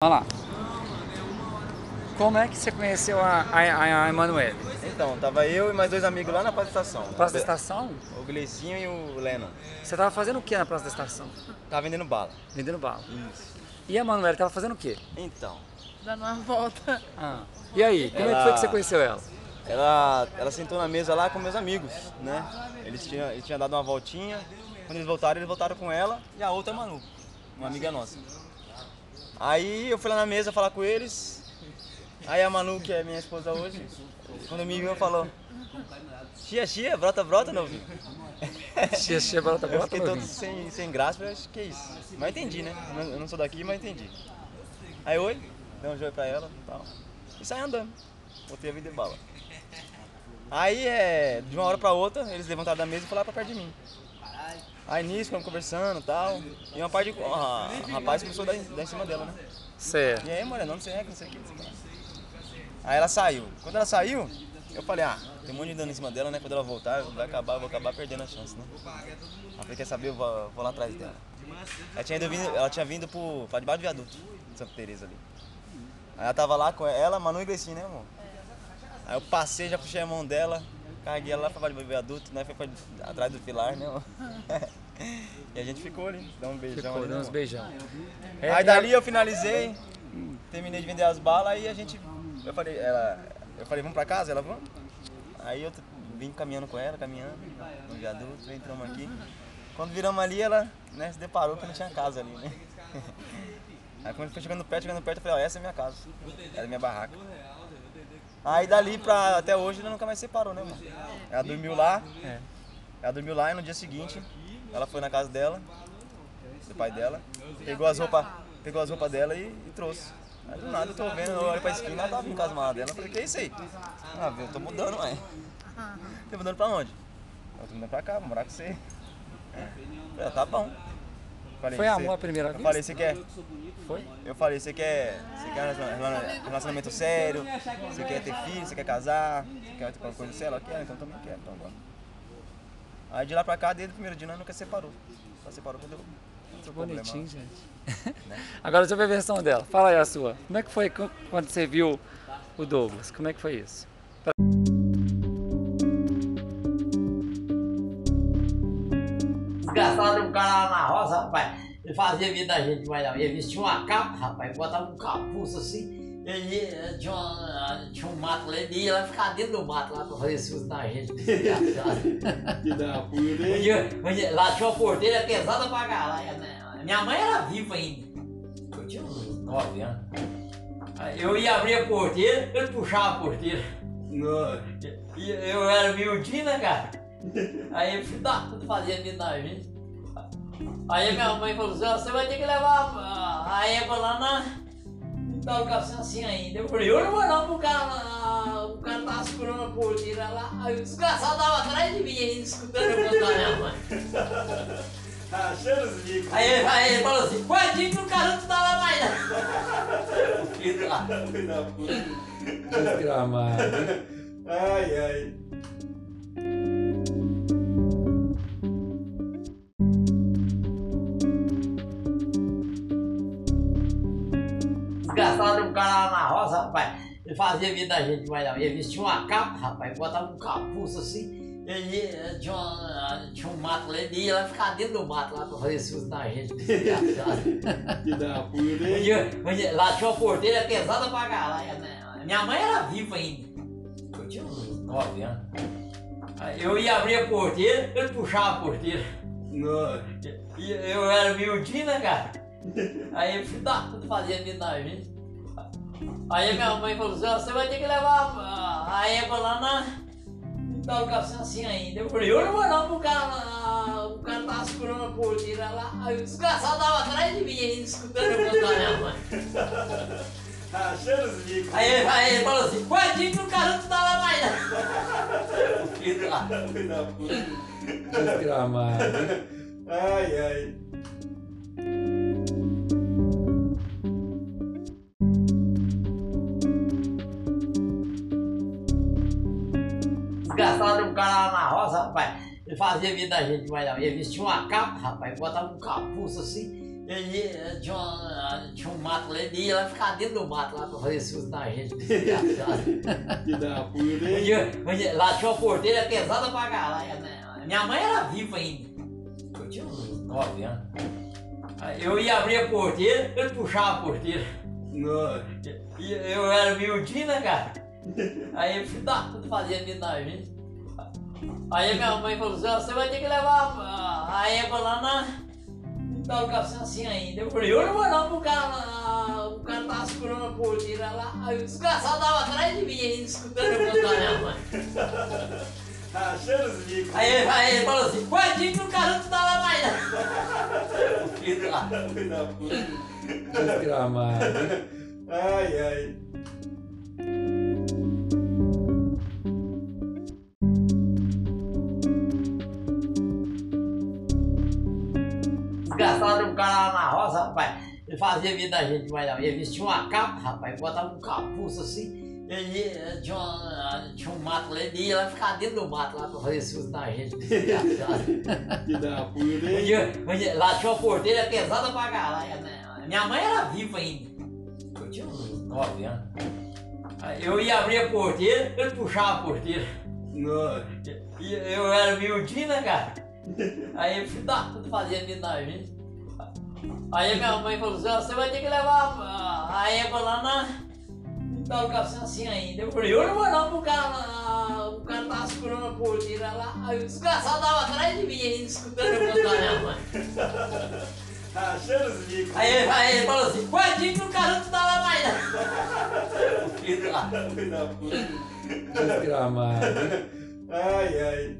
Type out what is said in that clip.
Olha lá. Como é que você conheceu a, a, a Emanuele? Então, tava eu e mais dois amigos lá na Praça da Estação. Praça da Estação? O Gleicinho e o Lennon. Você tava fazendo o que na Praça da Estação? Tava vendendo bala. Vendendo bala. Isso. E a Emanuele tava fazendo o quê? Então, Dando uma volta. Ah. E aí, como é que Ela- foi que você conheceu ela? ela, ela sentou na mesa lá com meus amigos, né? Eles tinham, eles tinham dado uma voltinha. Quando eles voltaram, eles voltaram com ela e a outra é a Manu, uma amiga nossa. Aí eu fui lá na mesa falar com eles. Aí a Manu, que é minha esposa hoje, quando me viu, falou: Chia, chia, brota, brota, novinho. Chia, chia, brota, Eu brota, fiquei todo sem, sem graça, falei, acho que é isso. Mas entendi, né? Eu não- Eu não sou daqui, mas entendi. Aí, oi, dei um joio pra ela e tal. E saí andando. Botei a vida de bala. Aí, é, de uma hora pra outra, eles levantaram da mesa e lá pra perto de mim. Aí, nisso, ficamos conversando e tal. E uma parte de... ah, rapaz começou a dar em, dar em cima dela, né? Certo. E aí, moreno, não sei é, que não sei o que. não sei o que. Aí ela saiu. Quando ela saiu, eu falei, ah, tem um monte de dano em cima dela, né? Quando ela voltar, vai acabar, eu vou acabar perdendo a chance, né? Ela falei, quer saber, eu vou, vou lá atrás dela. Ela tinha, vindo- ela tinha vindo pro, pra debaixo do viaduto, de Santa Teresa ali. Aí ela tava lá com ela, Manu e Gleicinho, né, amor? Aí eu passei, já puxei a mão dela, carreguei ela lá pra do viaduto, né? Foi pra, atrás do pilar, né? E a gente ficou ali, dá um beijão Ficou, ali, né, uns beijão. É, Aí dali eu finalizei, terminei de vender as balas e a gente. Eu falei, ela, eu falei, vamos pra casa? Ela, vamos. Aí eu vim caminhando com ela, caminhando, no viaduto, entramos aqui. Quando viramos ali, ela né, se deparou que não tinha casa ali, né? Aí quando foi chegando perto, chegando perto, eu falei, ó, essa é minha casa. Essa é minha barraca. Aí dali pra até hoje ela nunca mais separou, né, mano? Ela dormiu lá, É. ela dormiu lá e no dia seguinte ela foi na casa dela, do pai dela, pegou as roupas, pegou as roupas dela e, e trouxe. Aí do nada eu tô vendo, eu olho pra esquina, ela tava em casa mal dela, eu falei, que é isso aí? Ah, eu tô mudando, ué. Tô mudando pra onde? Eu tô mudando pra cá, vou morar com você. É. Falei, ah, tá bom. Falei, Foi amor à primeira Eu vista? falei, você quer? Foi? Eu falei, você quer, você quer relaciona- relacionamento sério? Você quer ter filho? Você quer casar? Você quer ter alguma coisa séria? Ela quer, então eu também quero, então vamos. Aí de lá pra cá, desde o primeiro dia, nós nunca separou. Só separou quando eu. Que problema. bonitinho, gente. Agora deixa eu ver a versão dela. Fala aí a sua. Como é que foi qu- quando você viu o Douglas? Como é que foi isso? Desgraçado, um cara lá na roça, rapaz, ele fazia vida da gente, mas não. Ele vestia uma capa, rapaz, botava um capuz assim, ele eh, tinha, uma- tinha um mato lá, ele ia lá ficar dentro do mato lá pra fazer susto na gente. desgraçado. Que da puta, Um um lá tinha uma porteira pesada pra caralho, né? Minha mãe era viva ainda. Eu tinha uns 9 anos. Eu ia abrir a porteira, ele puxava a porteira. E eu era miudinho, né, cara? Aí o filho da puta fazia vida na gente. Aí minha mãe falou assim, você vai ter que levar a, a égua lá na. Tá o café assim ainda. Eu falei, eu não vou não, porque o cara, lá- o cara tava segurando a porteira lá. Aí o desgraçado tava atrás de mim ainda, escutando eu contar minha mãe. Achando os bicos. Aí, ele- aí ele falou assim, pode que o cara não tava mais não. O da puta. Desgramado. Ai, ai. Desgraçado, um cara lá na roça, rapaz, ele fazia vida da gente, mas não. Ele vestia uma capa, rapaz, botava um capuz assim, ele ia- tinha, uma- tinha um mato lá, ele ia lá ficar dentro do mato lá pra fazer susto na gente. Que da puta, lá tinha uma porteira pesada pra caralho, né? Minha mãe era viva ainda. Eu tinha uns 9 anos. Eu ia abrir a porteira, ele puxava a porteira. Nossa. E eu era miudinho, né, cara? Aí o filho da puta fazia vida na gente. Aí minha mãe falou assim, você vai ter que levar a, égua lá na. Tá o café assim ainda. Eu falei, eu não vou não, porque o cara, lá- o cara tava segurando a porteira lá. Aí o desgraçado tava atrás de mim ainda, escutando eu contar minha mãe. Achando os bicos. Aí, ele- aí ele falou assim, pode que o cara não tava mais não. O filho lá. Da. Desgramado. Ai, ai. Desgraçado, um cara lá na roça, rapaz, ele fazia vida da gente, mas não. Ele vestia uma capa, rapaz, botava um capuz assim, Ele eh, tinha, uma- tinha um mato lá, ele ia lá ficar dentro do mato lá pra fazer susto na gente. Que da puta, lá tinha uma porteira pesada pra caralho, né? Minha mãe era viva ainda. Eu tinha uns 9 anos. Eu ia abrir a porteira, ele puxava a porteira. E eu era miudinho, né, cara? Aí filho da puta fazia medo da gente. Aí minha mãe falou assim, você vai ter que levar a, égua lá na. Tá o café assim ainda. Eu falei, eu não vou não, pro cara lá. O cara tava segurando a porteira lá. Aí o desgraçado tava atrás de mim ainda, escutando eu contar minha mãe. Achando os bicos. Aí, aí ele falou assim, coadinho que o cara não tava mais não. Filho da Filho da puta. Desgramado. Ai, ai. Desgraçado um cara lá na roça, rapaz. Ele fazia vida da gente, mas não. Ele vestia uma capa, rapaz, botava um capuz assim. Ele eh, tinha, uma- tinha um mato lá, ele ia lá ficar dentro do mato lá pra fazer susto na gente. desgraçado. Que da puta, lá tinha uma porteira pesada pra caralho, né? Minha mãe era viva ainda. Eu tinha uns 9 anos. Eu ia abrir a porteira, ele puxava a porteira. E eu era miudinho, né, cara? Aí filho da puta fazia medo da gente. Aí minha mãe falou assim, você vai ter que levar a, égua lá na. Tá o café assim ainda. Eu falei, eu não vou não pro cara lá. O cara tava segurando a porteira lá. Aí o desgraçado tava atrás de mim ainda, escutando eu contar minha mãe. Achando os bicos. Aí, aí ele falou assim, coadinho que o cara não tava mais não. Filho da Filho da puta. Desgramado. Ai, ai.